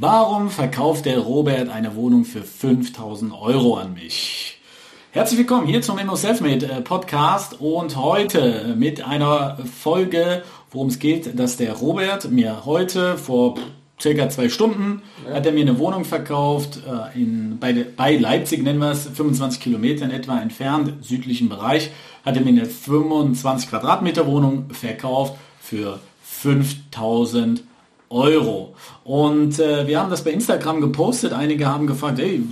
Warum verkauft der Robert eine Wohnung für 5000 Euro an mich? Herzlich willkommen hier zum Immo Selfmade äh, Podcast und heute mit einer Folge, worum es geht, dass der Robert mir heute vor circa zwei Stunden ja. hat er mir eine Wohnung verkauft äh, in, bei, bei Leipzig, nennen wir es, 25 Kilometer in etwa entfernt, südlichen Bereich, hat er mir eine 25 Quadratmeter Wohnung verkauft für 5000 Euro. Euro. Und äh, wir haben das bei Instagram gepostet. Einige haben gefragt, hey,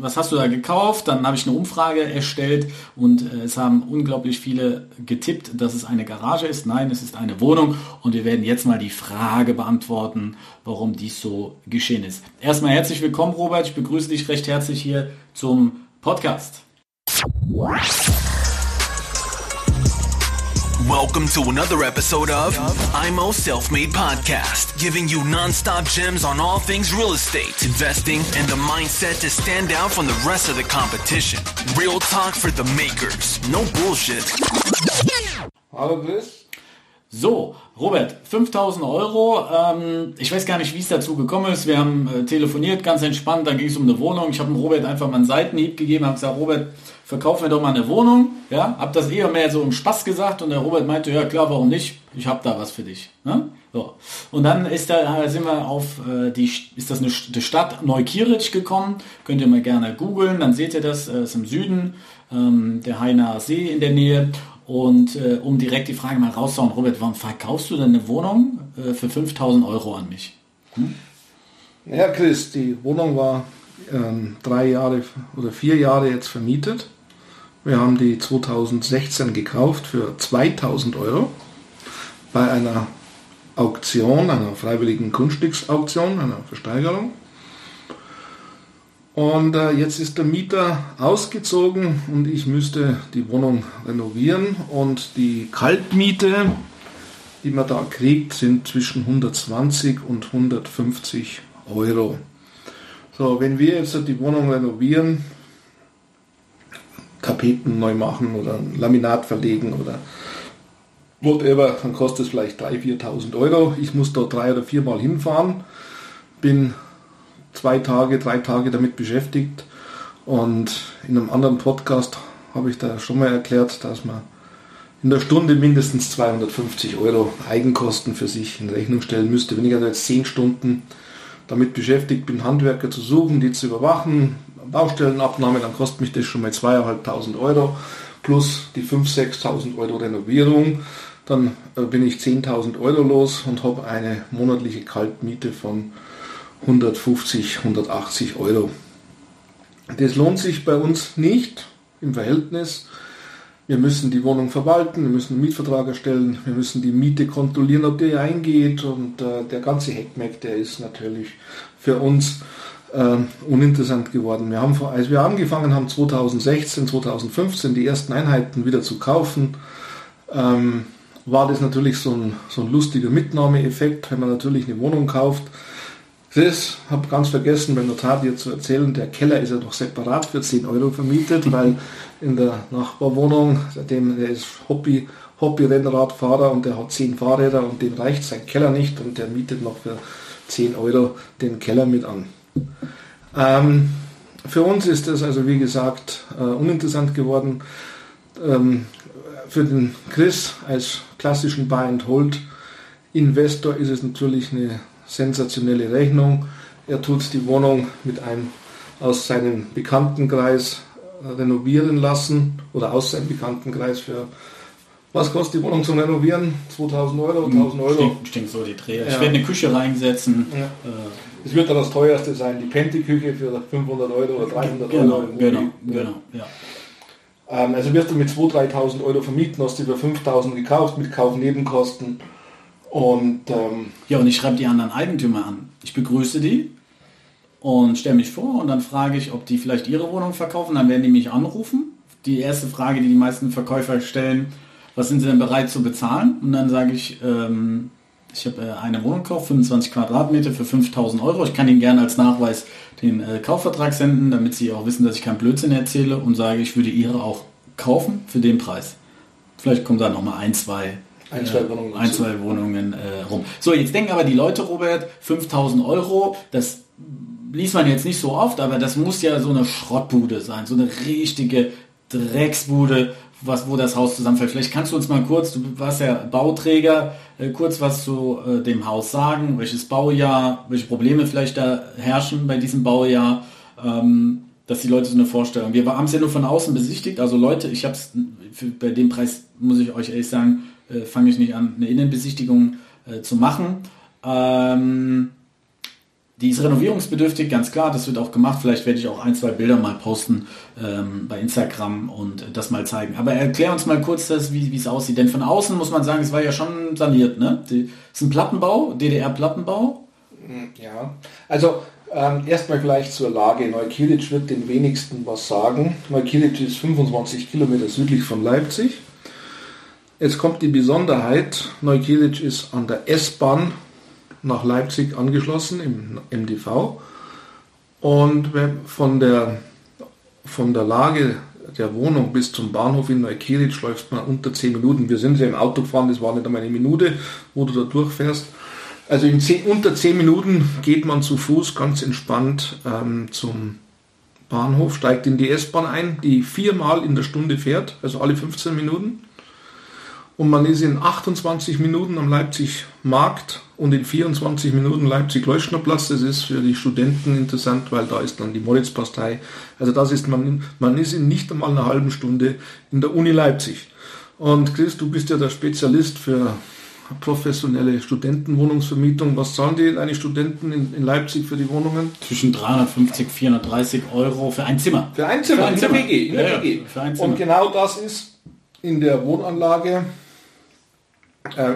was hast du da gekauft? Dann habe ich eine Umfrage erstellt und äh, es haben unglaublich viele getippt, dass es eine Garage ist. Nein, es ist eine Wohnung und wir werden jetzt mal die Frage beantworten, warum dies so geschehen ist. Erstmal herzlich willkommen, Robert. Ich begrüße dich recht herzlich hier zum Podcast. Welcome to another episode of IMO Self Made Podcast, giving you non-stop gems on all things real estate, investing, and the mindset to stand out from the rest of the competition. Real talk for the makers, no bullshit. Hallo Chris. So, Robert, 5000 Euro. Ähm, ich weiß gar nicht, wie es dazu gekommen ist. Wir haben äh, telefoniert, ganz entspannt. Da ging es um eine Wohnung. Ich habe Robert einfach mal einen Seitenhieb gegeben, habe gesagt, Robert, verkauf mir doch mal eine Wohnung. Ja, habe das eher mehr so im Spaß gesagt und der Robert meinte, ja klar, warum nicht? Ich habe da was für dich. Ne? So. Und dann ist da sind wir auf äh, die ist das eine die Stadt Neukirch gekommen. Könnt ihr mal gerne googeln, dann seht ihr das. Äh, ist im Süden ähm, der Heiner See in der Nähe. Und äh, um direkt die Frage mal rauszuhauen, Robert, warum verkaufst du denn eine Wohnung äh, für 5000 Euro an mich? Hm? Ja, Chris, die Wohnung war ähm, drei Jahre oder vier Jahre jetzt vermietet. Wir haben die 2016 gekauft für 2000 Euro bei einer Auktion, einer freiwilligen Grundstücksauktion, einer Versteigerung. Und äh, jetzt ist der Mieter ausgezogen und ich müsste die Wohnung renovieren und die Kaltmiete, die man da kriegt, sind zwischen 120 und 150 Euro. So, wenn wir jetzt die Wohnung renovieren, Tapeten neu machen oder Laminat verlegen oder whatever, dann kostet es vielleicht 3.000, 4.000 Euro. Ich muss dort drei oder viermal hinfahren, bin zwei Tage, drei Tage damit beschäftigt und in einem anderen Podcast habe ich da schon mal erklärt, dass man in der Stunde mindestens 250 Euro Eigenkosten für sich in Rechnung stellen müsste. Wenn ich also jetzt 10 Stunden damit beschäftigt bin, Handwerker zu suchen, die zu überwachen, Baustellenabnahme, dann kostet mich das schon mal zweieinhalbtausend Euro plus die 5.000, 6.000 Euro Renovierung. Dann äh, bin ich 10.000 Euro los und habe eine monatliche Kaltmiete von 150, 180 Euro. Das lohnt sich bei uns nicht im Verhältnis. Wir müssen die Wohnung verwalten, wir müssen einen Mietvertrag erstellen, wir müssen die Miete kontrollieren, ob die eingeht und äh, der ganze Heckmeck, der ist natürlich für uns äh, uninteressant geworden. Wir haben, als wir angefangen haben, 2016, 2015 die ersten Einheiten wieder zu kaufen, ähm, war das natürlich so ein, so ein lustiger Mitnahmeeffekt, wenn man natürlich eine Wohnung kauft. Das habe ganz vergessen beim Notar dir zu erzählen, der Keller ist ja noch separat für 10 Euro vermietet, weil in der Nachbarwohnung, seitdem der ist Hobby, Hobby-Rennradfahrer und der hat 10 Fahrräder und dem reicht sein Keller nicht und der mietet noch für 10 Euro den Keller mit an. Ähm, für uns ist das also wie gesagt äh, uninteressant geworden. Ähm, für den Chris als klassischen Buy-and-Hold-Investor ist es natürlich eine sensationelle Rechnung. Er tut die Wohnung mit einem aus seinem Bekanntenkreis renovieren lassen oder aus seinem Bekanntenkreis für was kostet die Wohnung zum Renovieren? 2000 Euro, 1000 Euro? Ich denke so die Dreher. Ja. Ich werde eine Küche reinsetzen. Ja. Äh, es wird dann das teuerste sein, die Penti-Küche für 500 Euro oder 300 genau, Euro. Genau, genau, ja. Ähm, also wirst du mit 2.000, 3.000 Euro vermieten, hast du für 5.000 gekauft mit Kaufnebenkosten. Und, ähm, ja, und ich schreibe die anderen Eigentümer an. Ich begrüße die und stelle mich vor und dann frage ich, ob die vielleicht ihre Wohnung verkaufen. Dann werden die mich anrufen. Die erste Frage, die die meisten Verkäufer stellen, was sind sie denn bereit zu bezahlen? Und dann sage ich, ähm, ich habe äh, eine Wohnung gekauft, 25 Quadratmeter für 5000 Euro. Ich kann Ihnen gerne als Nachweis den äh, Kaufvertrag senden, damit Sie auch wissen, dass ich keinen Blödsinn erzähle und sage, ich würde Ihre auch kaufen für den Preis. Vielleicht kommen da nochmal ein, zwei ein, zwei Wohnungen, ein, zwei Wohnungen äh, rum. So, jetzt denken aber die Leute, Robert, 5000 Euro, das liest man jetzt nicht so oft, aber das muss ja so eine Schrottbude sein, so eine richtige Drecksbude, was, wo das Haus zusammenfällt. Vielleicht kannst du uns mal kurz, du warst ja Bauträger, äh, kurz was zu äh, dem Haus sagen, welches Baujahr, welche Probleme vielleicht da herrschen bei diesem Baujahr, ähm, dass die Leute so eine Vorstellung. Wir haben es ja nur von außen besichtigt, also Leute, ich habe es bei dem Preis, muss ich euch ehrlich sagen, äh, fange ich nicht an, eine Innenbesichtigung äh, zu machen. Ähm, die ist renovierungsbedürftig, ganz klar, das wird auch gemacht. Vielleicht werde ich auch ein, zwei Bilder mal posten ähm, bei Instagram und das mal zeigen. Aber erklär uns mal kurz, das, wie es aussieht. Denn von außen muss man sagen, es war ja schon saniert. Ne? Ist ein Plattenbau, DDR-Plattenbau. Hm, ja, also ähm, erstmal gleich zur Lage. Neukirch wird den wenigsten was sagen. Neukirch ist 25 Kilometer südlich von Leipzig. Jetzt kommt die Besonderheit, Neukirch ist an der S-Bahn nach Leipzig angeschlossen im MDV. Und von der, von der Lage der Wohnung bis zum Bahnhof in Neukirch läuft man unter 10 Minuten. Wir sind ja im Auto gefahren, das war nicht einmal eine Minute, wo du da durchfährst. Also in 10, unter 10 Minuten geht man zu Fuß ganz entspannt ähm, zum Bahnhof, steigt in die S-Bahn ein, die viermal in der Stunde fährt, also alle 15 Minuten und man ist in 28 Minuten am Leipzig Markt und in 24 Minuten Leipzig Leuschnerplatz. Das ist für die Studenten interessant, weil da ist dann die Moritzpastei. Also das ist man, man ist in nicht einmal einer halben Stunde in der Uni Leipzig. Und Chris, du bist ja der Spezialist für professionelle Studentenwohnungsvermietung. Was zahlen die deine Studenten in, in, Leipzig für die Wohnungen? Zwischen 350 430 Euro für ein Zimmer. Für ein Zimmer, für ein in Zimmer. der WG. In der ja, WG. Ja, Und genau das ist in der Wohnanlage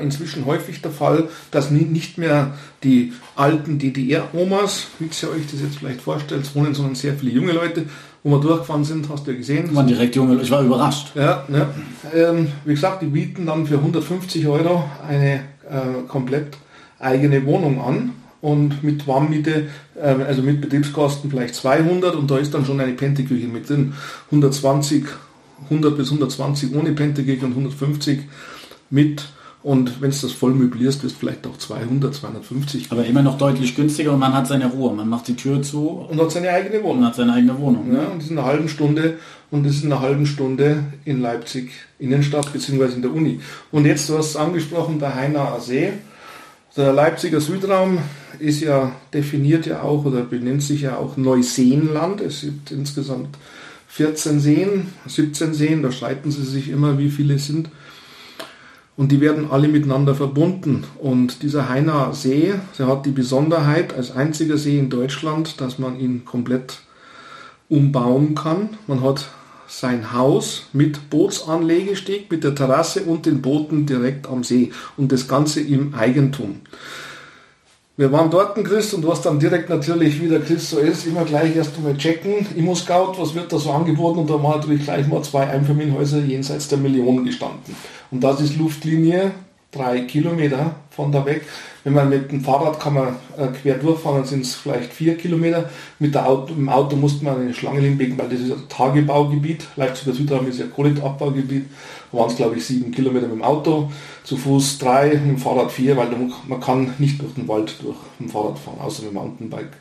inzwischen häufig der Fall, dass nicht mehr die alten DDR-Omas, wie ihr euch das jetzt vielleicht vorstellt, wohnen, sondern sehr viele junge Leute, wo wir durchgefahren sind, hast du ja gesehen. Waren direkt junge Leute, ich war überrascht. Ja, ja. Ähm, wie gesagt, die bieten dann für 150 Euro eine äh, komplett eigene Wohnung an und mit Warmmiete, äh, also mit Betriebskosten vielleicht 200 und da ist dann schon eine Penteküche mit drin. 120, 100 bis 120 ohne Penteküche und 150 mit und wenn es das voll möblierst, ist vielleicht auch 200, 250. Aber immer noch deutlich günstiger und man hat seine Ruhe. Man macht die Tür zu. Und hat seine eigene Wohnung. Und hat seine eigene Wohnung. Ja, und das ist eine halbe Stunde und das ist eine halbe Stunde in Leipzig Innenstadt bzw. in der Uni. Und jetzt, du hast angesprochen, der Heinaer See. Der Leipziger Südraum ist ja definiert ja auch oder benennt sich ja auch Neuseenland. Es gibt insgesamt 14 Seen, 17 Seen, da streiten sie sich immer, wie viele es sind. Und die werden alle miteinander verbunden. Und dieser Heinaer See, der hat die Besonderheit als einziger See in Deutschland, dass man ihn komplett umbauen kann. Man hat sein Haus mit Bootsanlegesteg, mit der Terrasse und den Booten direkt am See und das Ganze im Eigentum. Wir waren dort, Chris, und hast dann direkt natürlich, wie der Chris so ist, immer gleich erst einmal checken, Immo-Scout, was wird da so angeboten? Und da waren natürlich gleich mal zwei Einfamilienhäuser jenseits der Millionen gestanden. Und das ist Luftlinie, drei Kilometer von da weg. Wenn man mit dem Fahrrad kann man äh, quer durchfahren, dann sind es vielleicht vier Kilometer. Mit der Auto, im Auto musste man eine Schlange hinlegen, weil das ist ein Tagebaugebiet. Leipziger Südraum ist ja Kohletabbaugebiet. Da waren es, glaube ich, sieben Kilometer mit dem Auto, zu Fuß drei, mit dem Fahrrad vier, weil man kann nicht durch den Wald durch dem Fahrrad fahren, außer mit dem Mountainbike.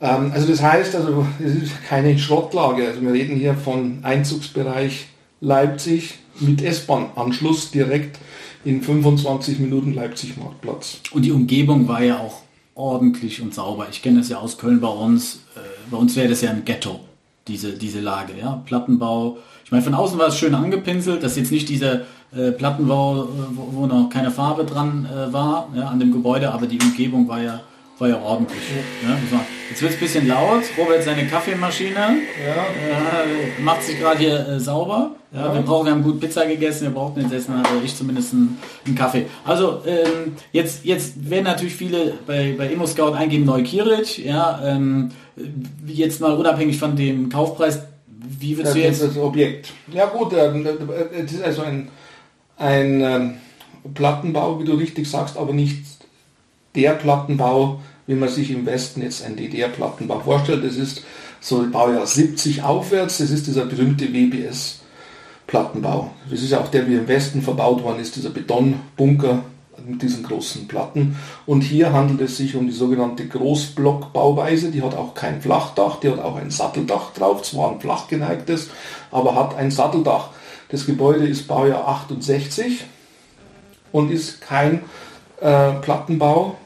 Ähm, also das heißt, also es ist keine Schrottlage. Also wir reden hier von Einzugsbereich Leipzig mit S-Bahn-Anschluss direkt in 25 Minuten Leipzig Marktplatz. Und die Umgebung war ja auch ordentlich und sauber. Ich kenne das ja aus Köln bei uns. Äh, bei uns wäre das ja ein Ghetto, diese, diese Lage. Ja? Plattenbau. Ich meine, von außen war es schön angepinselt. Das ist jetzt nicht dieser äh, Plattenbau, äh, wo, wo, noch keine Farbe dran äh, war ja, an dem Gebäude, aber die Umgebung war ja war ja ordentlich. Ja, jetzt wird es ein bisschen laut. Robert seine Kaffeemaschine äh, macht sich gerade hier äh, sauber. Ja, Wir brauchen, wir haben gut Pizza gegessen, wir brauchten jetzt essen, also ich zumindest einen, einen Kaffee. Also ähm, jetzt, jetzt werden natürlich viele bei, bei ImmoScout eingeben Neukirch, ja, ähm, jetzt mal unabhängig von dem Kaufpreis, wie würdest du jetzt... Das Objekt. Ja gut, äh, es ist also ein, ein ähm, Plattenbau, wie du richtig sagst, aber nicht der Plattenbau, wie man sich im Westen jetzt ein DDR-Plattenbau vorstellt. Das ist so Baujahr 70 aufwärts. Das ist dieser berühmte WBS Plattenbau. Das ist ja auch der, wie im Westen verbaut worden ist, dieser Betonbunker mit diesen großen Platten. Und hier handelt es sich um die sogenannte Großblockbauweise. Die hat auch kein Flachdach, die hat auch ein Satteldach drauf, zwar ein flach geneigtes, aber hat ein Satteldach. Das Gebäude ist Baujahr 68 und ist kein äh, Plattenbau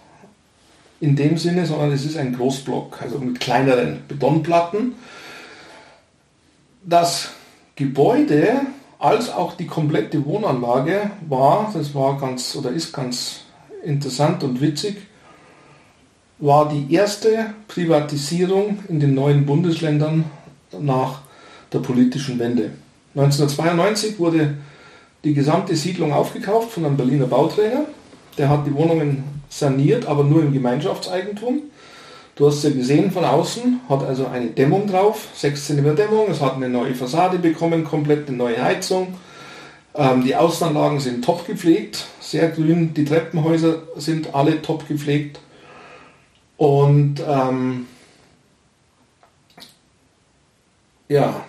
in dem Sinne, sondern es ist ein Großblock, also mit kleineren Betonplatten. Das Gebäude als auch die komplette Wohnanlage war, das war ganz oder ist ganz interessant und witzig, war die erste Privatisierung in den neuen Bundesländern nach der politischen Wende. 1992 wurde die gesamte Siedlung aufgekauft von einem Berliner Bauträger. Der hat die Wohnungen saniert, aber nur im Gemeinschaftseigentum. Du hast ja gesehen von außen, hat also eine Dämmung drauf, 6 cm Dämmung, es hat eine neue Fassade bekommen, komplett eine neue Heizung. Ähm, die Außenanlagen sind top gepflegt, sehr grün, die Treppenhäuser sind alle top gepflegt. Und ähm, ja,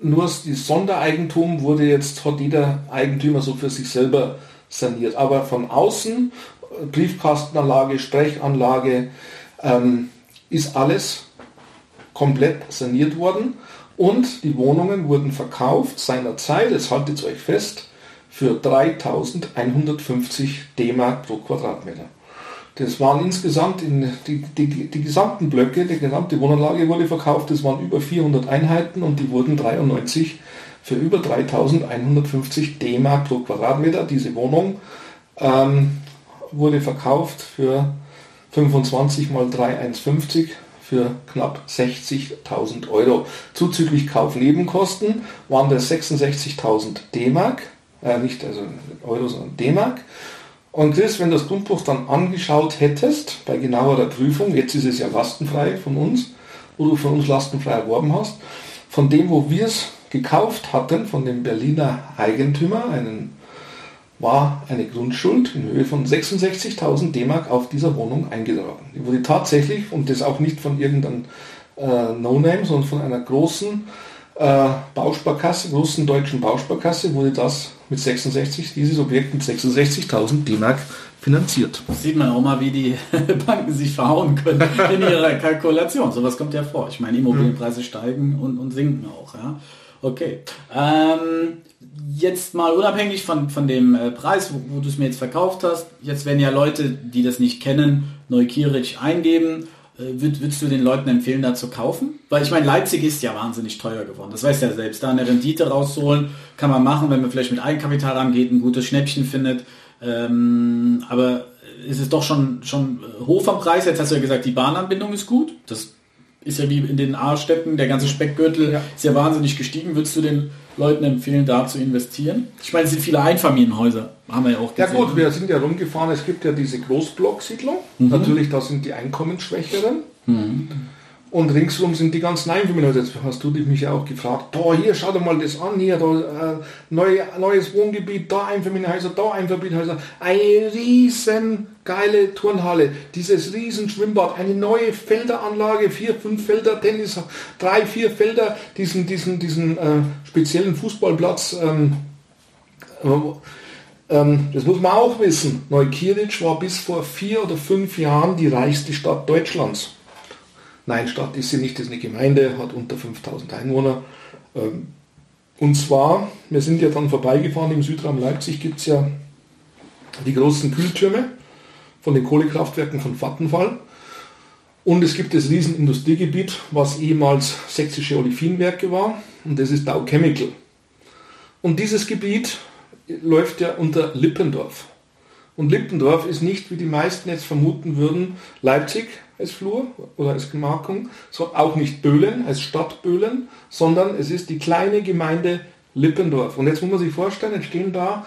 nur das Sondereigentum wurde jetzt, hat jeder Eigentümer so für sich selber saniert. Aber von außen, Briefkastenanlage, Sprechanlage, ähm, ist alles komplett saniert worden und die Wohnungen wurden verkauft seinerzeit, jetzt haltet euch fest, für 3150 D-Mark pro Quadratmeter. Das waren insgesamt in die, die, die gesamten Blöcke, die gesamte Wohnanlage wurde verkauft, das waren über 400 Einheiten und die wurden 93 für über 3150 D-Mark pro Quadratmeter. Diese Wohnung ähm, wurde verkauft für 25 mal 3,150 für knapp 60.000 Euro. Zuzüglich Kaufnebenkosten waren das 66.000 D-Mark, äh, nicht also Euro, sondern D-Mark. Und Chris, wenn du das Grundbuch dann angeschaut hättest, bei genauerer Prüfung, jetzt ist es ja lastenfrei von uns, wo du von uns lastenfrei erworben hast, von dem, wo wir es gekauft hatten, von dem Berliner Eigentümer, einen war eine Grundschuld in Höhe von 66.000 D-Mark auf dieser Wohnung eingetragen. Die wurde tatsächlich, und das auch nicht von irgendeinem äh, No-Name, sondern von einer großen äh, Bausparkasse, großen deutschen Bausparkasse, wurde das mit 66, dieses Objekt mit 66.000 D-Mark finanziert. Das sieht man auch mal, wie die Banken sich verhauen können in ihrer Kalkulation. Sowas kommt ja vor. Ich meine, Immobilienpreise steigen und, und sinken auch. Ja? Okay. Ähm, jetzt mal unabhängig von, von dem äh, Preis, wo, wo du es mir jetzt verkauft hast, jetzt werden ja Leute, die das nicht kennen, Neukirich eingeben. Äh, würd, würdest du den Leuten empfehlen, da zu kaufen? Weil ich meine, Leipzig ist ja wahnsinnig teuer geworden. Das weiß ja selbst. Da eine Rendite rausholen kann man machen, wenn man vielleicht mit Eigenkapital angeht, ein gutes Schnäppchen findet. Ähm, aber ist es doch schon, schon hoch vom Preis. Jetzt hast du ja gesagt, die Bahnanbindung ist gut. Das ist ja wie in den A-Städten, der ganze Speckgürtel ja. ist ja wahnsinnig gestiegen. Würdest du den Leuten empfehlen, da zu investieren? Ich meine, es sind viele Einfamilienhäuser, haben wir ja auch gesehen. Ja gut, wir sind ja rumgefahren, es gibt ja diese Großblocksiedlung. Mhm. Natürlich, da sind die Einkommensschwächeren. Mhm. Und ringsum sind die ganzen Einfamilienhäuser. Jetzt hast du dich mich ja auch gefragt, boah, hier, schau dir mal das an, hier, da, äh, neue, neues Wohngebiet, da Einfamilienhäuser, da Einfamilienhäuser. Eine riesen geile Turnhalle, dieses riesen Schwimmbad, eine neue Felderanlage, vier, fünf Felder, Tennis, drei, vier Felder, diesen, diesen, diesen äh, speziellen Fußballplatz. Ähm, ähm, das muss man auch wissen. Neukirch war bis vor vier oder fünf Jahren die reichste Stadt Deutschlands. Nein, Stadt ist sie nicht, ist eine Gemeinde, hat unter 5000 Einwohner. Ähm, und zwar, wir sind ja dann vorbeigefahren, im Südraum Leipzig gibt es ja die großen Kühltürme von den Kohlekraftwerken von Vattenfall. Und es gibt das Riesenindustriegebiet, was ehemals sächsische Olivinwerke war. Und das ist Dow Chemical. Und dieses Gebiet läuft ja unter Lippendorf. Und Lippendorf ist nicht, wie die meisten jetzt vermuten würden, Leipzig als Flur oder als Gemarkung, so auch nicht Böhlen als Stadt Böhlen, sondern es ist die kleine Gemeinde Lippendorf. Und jetzt muss man sich vorstellen, jetzt stehen da,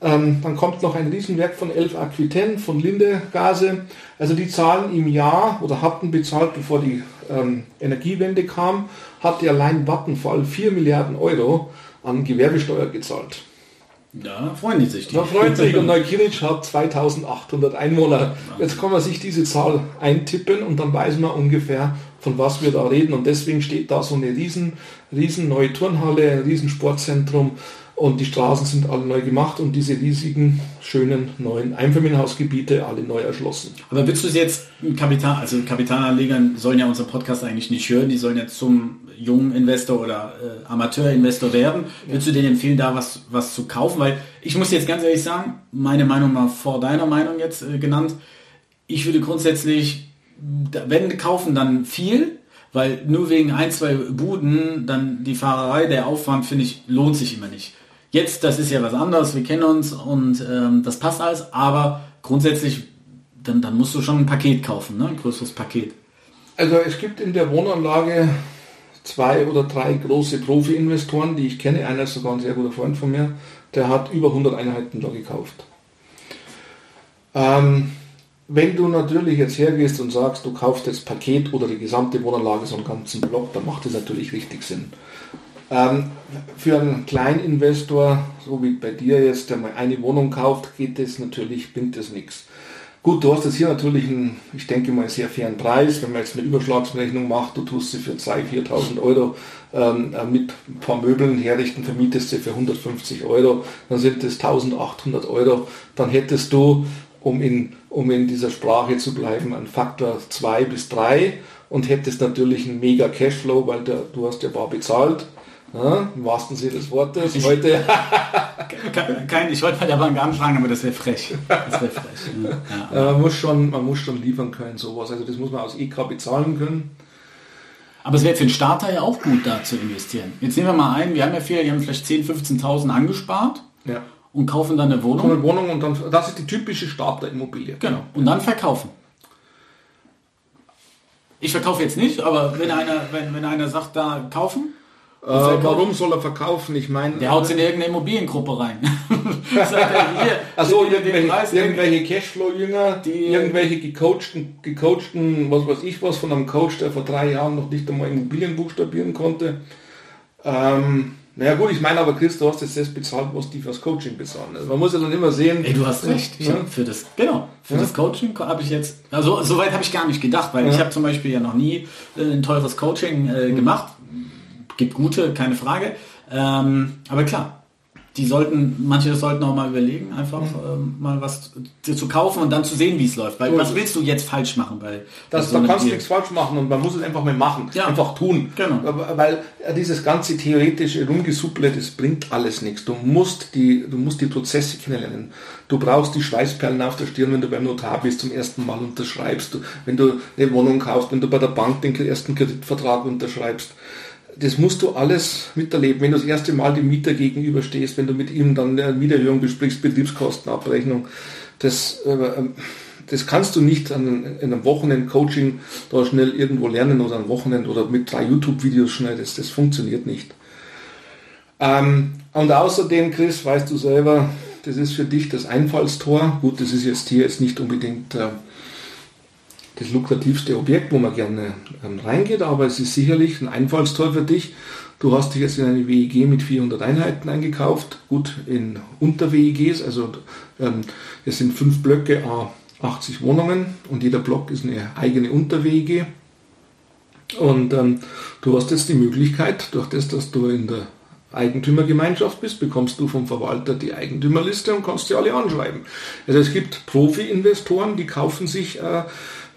ähm, dann kommt noch ein Riesenwerk von Elf Aquitaine, von Linde Gase. Also die zahlen im Jahr oder hatten bezahlt, bevor die ähm, Energiewende kam, hatte allein Vattenfall 4 Milliarden Euro an Gewerbesteuer gezahlt. Da freuen die sich. Die. Da freut sich und Neukirch hat 2800 Einwohner. Jetzt kann man sich diese Zahl eintippen und dann weiß man ungefähr, von was wir da reden. Und deswegen steht da so eine riesen, riesen neue Turnhalle, ein riesen Sportzentrum. Und die Straßen sind alle neu gemacht und diese riesigen, schönen neuen Einfamilienhausgebiete alle neu erschlossen. Aber willst du es jetzt Kapital, also Kapitalanlegern sollen ja unseren Podcast eigentlich nicht hören, die sollen jetzt zum jungen Investor oder äh, Amateurinvestor werden. Ja. Würdest du denen empfehlen, da was, was zu kaufen? Weil ich muss jetzt ganz ehrlich sagen, meine Meinung mal vor deiner Meinung jetzt äh, genannt. Ich würde grundsätzlich, wenn kaufen, dann viel, weil nur wegen ein, zwei Buden dann die Fahrerei, der Aufwand, finde ich, lohnt sich immer nicht. Jetzt, das ist ja was anderes, wir kennen uns und ähm, das passt alles, aber grundsätzlich, dann, dann musst du schon ein Paket kaufen, ne? ein größeres Paket. Also es gibt in der Wohnanlage zwei oder drei große Profi-Investoren, die ich kenne. Einer ist sogar ein sehr guter Freund von mir, der hat über 100 Einheiten da gekauft. Ähm, wenn du natürlich jetzt hergehst und sagst, du kaufst das Paket oder die gesamte Wohnanlage, so einen ganzen Block, dann macht das natürlich richtig Sinn. Ähm, für einen Kleininvestor, so wie bei dir jetzt, der mal eine Wohnung kauft, geht das natürlich, bringt das nichts. Gut, du hast jetzt hier natürlich einen, ich denke mal, sehr fairen Preis. Wenn man jetzt eine Überschlagsrechnung macht, du tust sie für 2.000, 4.000 Euro ähm, äh, mit ein paar Möbeln herrichten, vermietest sie für 150 Euro, dann sind das 1.800 Euro. Dann hättest du, um in, um in dieser Sprache zu bleiben, einen Faktor 2 bis 3 und hättest natürlich einen mega Cashflow, weil der, du hast ja bar bezahlt ja, Im wahrsten Sinne des Wortes. Ich, heute. kein, ich wollte bei der Bank anfragen, aber das wäre frech. Das wäre frech. Ja. Ja. man, muss schon, man muss schon liefern können, sowas. Also das muss man aus EK bezahlen können. Aber es wäre für den Starter ja auch gut, da zu investieren. Jetzt nehmen wir mal ein, wir haben ja viele, die haben vielleicht 10.000, 15.000 angespart ja. und kaufen dann eine Wohnung. Eine Wohnung und dann, das ist die typische Starterimmobilie. Genau. Und dann verkaufen. Ich verkaufe jetzt nicht, aber wenn einer, wenn, wenn einer sagt, da kaufen, äh, warum soll er verkaufen? Ich meine. Der haut in irgendeine Immobiliengruppe rein. also irgendwelche, irgendwelche Cashflow-Jünger, irgendwelche gecoachten, gecoachten, was weiß ich was, von einem Coach, der vor drei Jahren noch nicht einmal Immobilien buchstabieren konnte. Ähm, naja gut, ich meine aber Chris, du hast jetzt das bezahlt, was die fürs Coaching bezahlen. Also man muss ja dann immer sehen. Ey, du hast recht. Ja. Für das, genau, für ja. das Coaching habe ich jetzt, also soweit habe ich gar nicht gedacht, weil ja. ich habe zum Beispiel ja noch nie äh, ein teures Coaching äh, mhm. Gibt gute, keine Frage. Ähm, aber klar, die sollten, manche sollten auch mal überlegen, einfach mhm. ähm, mal was zu kaufen und dann zu sehen, wie es läuft. Weil was willst du jetzt falsch machen? Weil das, da kannst du nichts falsch machen und man muss es einfach mal machen, ja. einfach tun. Genau. Weil dieses ganze theoretische Rumgesupple, das bringt alles nichts. Du musst die, du musst die Prozesse kennenlernen. Du brauchst die Schweißperlen auf der Stirn, wenn du beim Notar bist, zum ersten Mal unterschreibst. wenn du eine Wohnung kaufst, wenn du bei der Bank den ersten Kreditvertrag unterschreibst das musst du alles miterleben, wenn du das erste Mal dem Mieter gegenüberstehst, wenn du mit ihm dann eine Mieterhöhung besprichst, Betriebskostenabrechnung. Das, äh, ähm, das kannst du nicht an, in einem Wochenend-Coaching da schnell irgendwo lernen oder am Wochenende oder mit drei YouTube-Videos schnell. Das, funktioniert nicht. Ähm, und außerdem, Chris, weißt du selber, das ist für dich das Einfallstor. Gut, das ist jetzt hier jetzt nicht unbedingt äh, das lukrativste Objekt, wo man gerne ähm, reingeht, aber es ist sicherlich ein Einfallstor für dich. Du hast dich jetzt in eine WEG mit 400 Einheiten eingekauft, gut in Unter-WEGs, also ähm, es sind fünf Blöcke, a 80 Wohnungen und jeder Block ist eine eigene Unter-WEG. Und ähm, du hast jetzt die Möglichkeit, durch das, dass du in der Eigentümergemeinschaft bist, bekommst du vom Verwalter die Eigentümerliste und kannst sie alle anschreiben. Also es gibt Profi-Investoren, die kaufen sich äh,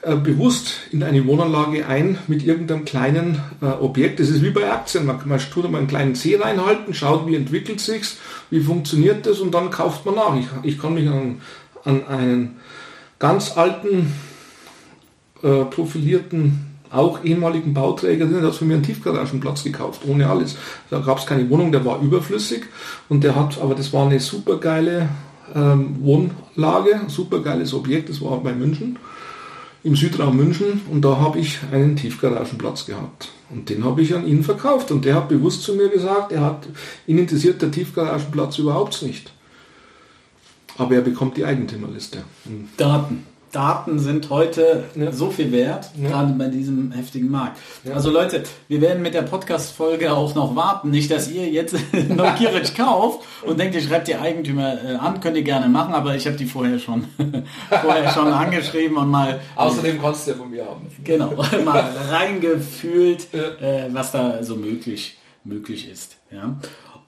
äh, bewusst in eine Wohnanlage ein mit irgendeinem kleinen äh, Objekt. Das ist wie bei Aktien. Man, man tut mal einen kleinen C reinhalten, schaut, wie entwickelt sich's, wie funktioniert das und dann kauft man nach. Ich, ich kann mich an, an einen ganz alten, äh, profilierten auch ehemaligen Bauträger, der hat für mich einen Tiefgaragenplatz gekauft, ohne alles. Da gab es keine Wohnung, der war überflüssig und der hat, aber das war eine super geile ähm, Wohnlage, super geiles Objekt, das war bei München im Südraum München und da habe ich einen Tiefgaragenplatz gehabt. Und den habe ich an ihn verkauft und der hat bewusst zu mir gesagt, er hat, ihn interessiert der Tiefgaragenplatz überhaupt nicht. Aber er bekommt die Eigentümerliste. Daten. Daten sind heute ja. so viel wert, ja. gerade bei diesem heftigen Markt. Ja. Also Leute, wir werden mit der Podcast-Folge auch noch warten. Nicht, dass ihr jetzt neugierig kauft und denkt, ihr schreibt die Eigentümer äh, an, könnt ihr gerne machen, aber ich habe die vorher schon, vorher schon angeschrieben und mal... Außerdem kannst du ja von mir haben. Genau, mal reingefühlt, äh, was da so möglich, möglich ist. Ja.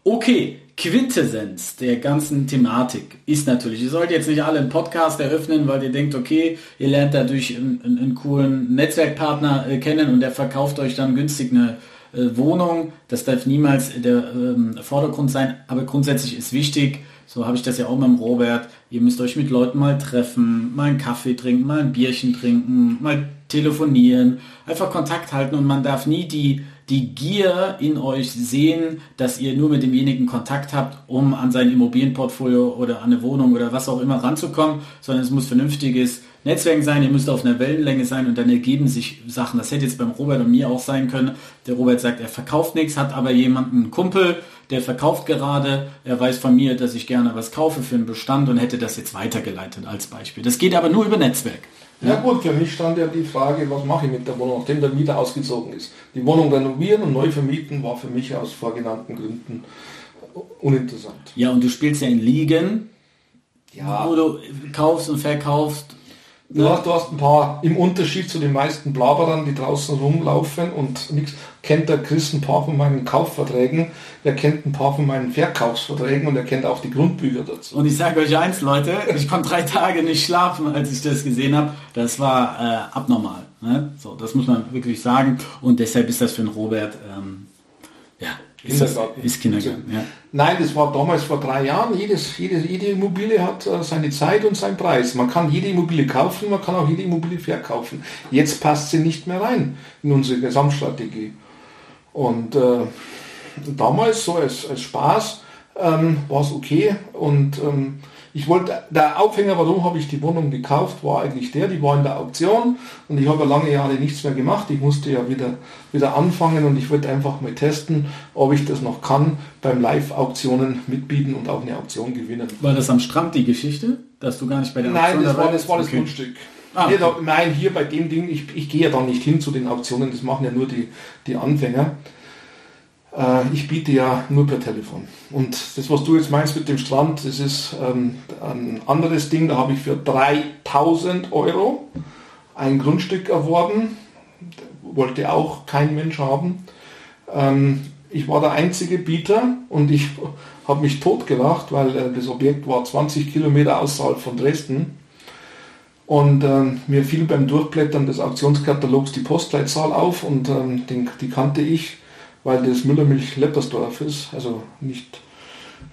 Okay, Quintessenz der ganzen Thematik ist natürlich, ihr sollt jetzt nicht alle einen Podcast eröffnen, weil ihr denkt, okay, ihr lernt dadurch einen, einen, coolen Netzwerkpartner äh, kennen und der verkauft euch dann günstig eine äh, Wohnung. Das darf niemals der ähm, Vordergrund sein, aber grundsätzlich ist wichtig, so habe ich das ja auch mit dem Robert, ihr müsst euch mit Leuten mal treffen, mal einen Kaffee trinken, mal ein Bierchen trinken, mal telefonieren, einfach Kontakt halten und man darf nie die die Gier in euch sehen, dass ihr nur mit demjenigen Kontakt habt, um an sein Immobilienportfolio oder an eine Wohnung oder was auch immer ranzukommen, sondern es muss vernünftiges Netzwerk sein, ihr müsst auf einer Wellenlänge sein und dann ergeben sich Sachen. Das hätte jetzt beim Robert und mir auch sein können. Der Robert sagt, er verkauft nichts, hat aber jemanden, einen Kumpel, der verkauft gerade, er weiß von mir, dass ich gerne was kaufe für einen Bestand und hätte das jetzt weitergeleitet als Beispiel. Das geht aber nur über Netzwerk. Ja gut, für mich stand ja die Frage, was mache ich mit der Wohnung, nachdem der Mieter ausgezogen ist. Die Wohnung renovieren und neu vermieten war für mich aus vorgenannten Gründen uninteressant. Ja, und du spielst ja in Ligen, ja. wo du kaufst und verkaufst Du hast, du hast ein paar, im Unterschied zu den meisten Blaberern, die draußen rumlaufen und nichts, kennt der Chris ein paar von meinen Kaufverträgen, er kennt ein paar von meinen Verkaufsverträgen und er kennt auch die Grundbücher dazu. Und ich sage euch eins, Leute, ich konnte drei Tage nicht schlafen, als ich das gesehen habe. Das war äh, abnormal. Ne? So, das muss man wirklich sagen. Und deshalb ist das für den Robert ähm, ja, Kindergarten. Ist, ist Kindergarten, ja. Nein, das war damals vor drei Jahren. Jedes, jede, jede Immobilie hat äh, seine Zeit und seinen Preis. Man kann jede Immobilie kaufen, man kann auch jede Immobilie verkaufen. Jetzt passt sie nicht mehr rein in unsere Gesamtstrategie. Und äh, damals so als, als Spaß ähm, war es okay. Und ähm, ich wollte, der Aufhänger, warum habe ich die Wohnung gekauft, war eigentlich der, die war in der Auktion und ich habe lange Jahre nichts mehr gemacht. Ich musste ja wieder, wieder anfangen und ich wollte einfach mal testen, ob ich das noch kann, beim Live-Auktionen mitbieten und auch eine Auktion gewinnen. War das am Strand die Geschichte, dass du gar nicht bei der Auktion Nein, das war das, war das okay. Grundstück. Ah, okay. hier, nein, hier bei dem Ding, ich, ich gehe ja dann nicht hin zu den Auktionen, das machen ja nur die, die Anfänger. Äh, ich biete ja nur per Telefon. Und das, was du jetzt meinst mit dem Strand, das ist ähm, ein anderes Ding. Da habe ich für 3000 Euro ein Grundstück erworben. Wollte auch kein Mensch haben. Ähm, ich war der einzige Bieter und ich habe mich totgelacht, weil äh, das Objekt war 20 Kilometer außerhalb von Dresden. Und ähm, mir fiel beim Durchblättern des Auktionskatalogs die Postleitzahl auf und ähm, den, die kannte ich weil das Müllermilch Leppersdorf ist, also nicht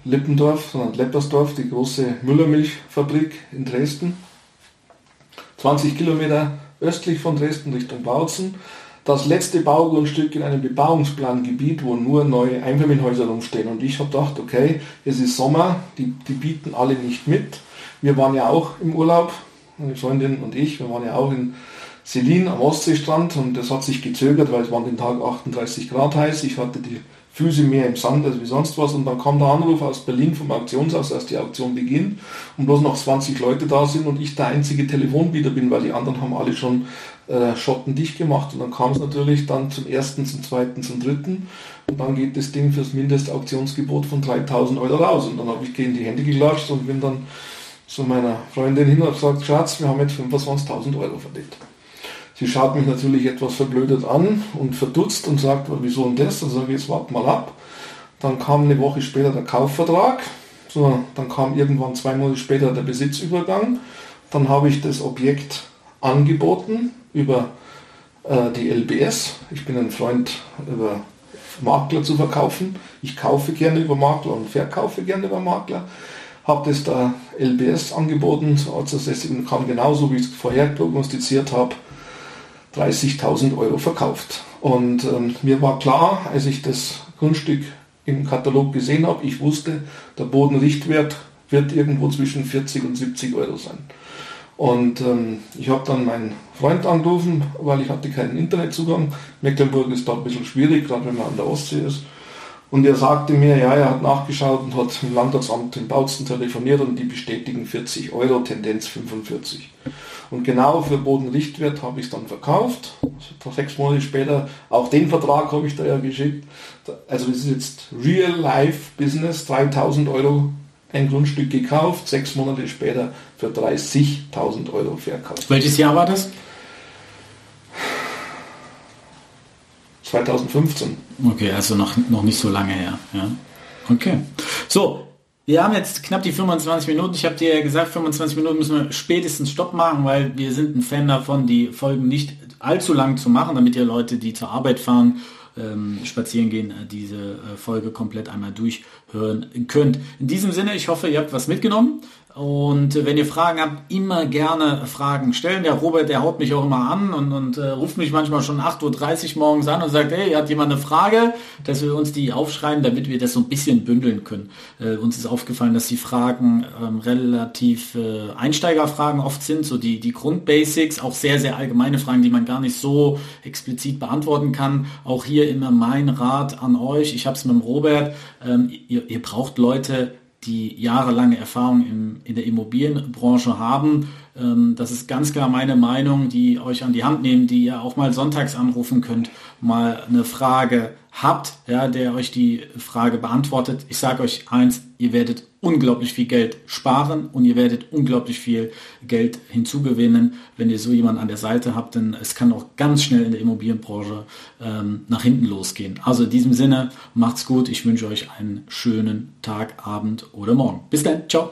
Lippendorf, sondern Leppersdorf, die große Müllermilchfabrik in Dresden. 20 Kilometer östlich von Dresden Richtung Bautzen. Das letzte Baugrundstück in einem Bebauungsplangebiet, wo nur neue Einfamilienhäuser rumstehen. Und ich habe gedacht, okay, es ist Sommer, die, die bieten alle nicht mit. Wir waren ja auch im Urlaub, meine Freundin und ich, wir waren ja auch in Selin am Ostseestrand und das hat sich gezögert, weil es war den Tag 38 Grad heiß. Ich hatte die Füße mehr im Sand als wie sonst was und dann kam der Anruf aus Berlin vom Auktionshaus, dass die Auktion beginnt und bloß noch 20 Leute da sind und ich der einzige Telefonbieter bin, weil die anderen haben alle schon äh, Schotten dicht gemacht und dann kam es natürlich dann zum ersten, zum zweiten, zum dritten und dann geht das Ding fürs Mindestauktionsgebot von 3000 Euro raus und dann habe ich gegen die Hände geklatscht und bin dann zu meiner Freundin hin und gesagt, Schatz, wir haben jetzt 25.000 Euro verdient. Sie schaut mich natürlich etwas verblödet an und verdutzt und sagt, wieso denn das? Dann sage ich, jetzt warte mal ab. Dann kam eine Woche später der Kaufvertrag. So, dann kam irgendwann zwei Monate später der Besitzübergang. Dann habe ich das Objekt angeboten über äh, die LBS. Ich bin ein Freund über Makler zu verkaufen. Ich kaufe gerne über Makler und verkaufe gerne über Makler. Habe das der LBS angeboten, als das kam genauso, wie ich es vorher prognostiziert habe 30.000 Euro verkauft. Und ähm, mir war klar, als ich das Grundstück im Katalog gesehen habe, ich wusste, der Bodenrichtwert wird irgendwo zwischen 40 und 70 Euro sein. Und ähm, ich habe dann meinen Freund angerufen, weil ich hatte keinen Internetzugang. Mecklenburg ist da ein bisschen schwierig, gerade wenn man an der Ostsee ist. Und er sagte mir, ja, er hat nachgeschaut und hat im Landratsamt in Bautzen telefoniert und die bestätigen 40 Euro, Tendenz 45. Und genau für Bodenrichtwert habe ich es dann verkauft. Sechs Monate später, auch den Vertrag habe ich da ja geschickt. Also das ist jetzt Real Life Business, 3000 Euro ein Grundstück gekauft, sechs Monate später für 30.000 Euro verkauft. Welches Jahr war das? 2015. Okay, also noch, noch nicht so lange her. Ja. Okay. So, wir haben jetzt knapp die 25 Minuten. Ich habe dir ja gesagt, 25 Minuten müssen wir spätestens Stopp machen, weil wir sind ein Fan davon, die Folgen nicht allzu lang zu machen, damit ihr Leute, die zur Arbeit fahren, ähm, spazieren gehen, äh, diese äh, Folge komplett einmal durchhören könnt. In diesem Sinne, ich hoffe, ihr habt was mitgenommen. Und äh, wenn ihr Fragen habt, immer gerne Fragen stellen. Der Robert, der haut mich auch immer an und, und äh, ruft mich manchmal schon 8.30 Uhr morgens an und sagt, hey, hat jemand eine Frage, dass wir uns die aufschreiben, damit wir das so ein bisschen bündeln können. Äh, uns ist aufgefallen, dass die Fragen ähm, relativ äh, Einsteigerfragen oft sind, so die, die Grundbasics, auch sehr, sehr allgemeine Fragen, die man gar nicht so explizit beantworten kann. Auch hier immer mein Rat an euch. Ich habe es mit dem Robert. Ähm, ihr, ihr braucht Leute, die jahrelange Erfahrung im, in der Immobilienbranche haben. Ähm, das ist ganz klar meine Meinung, die euch an die Hand nehmen, die ihr auch mal sonntags anrufen könnt, mal eine Frage habt, ja, der euch die Frage beantwortet. Ich sage euch eins, ihr werdet unglaublich viel Geld sparen und ihr werdet unglaublich viel Geld hinzugewinnen, wenn ihr so jemanden an der Seite habt, denn es kann auch ganz schnell in der Immobilienbranche ähm, nach hinten losgehen. Also in diesem Sinne, macht's gut. Ich wünsche euch einen schönen Tag, Abend oder Morgen. Bis dann. Ciao.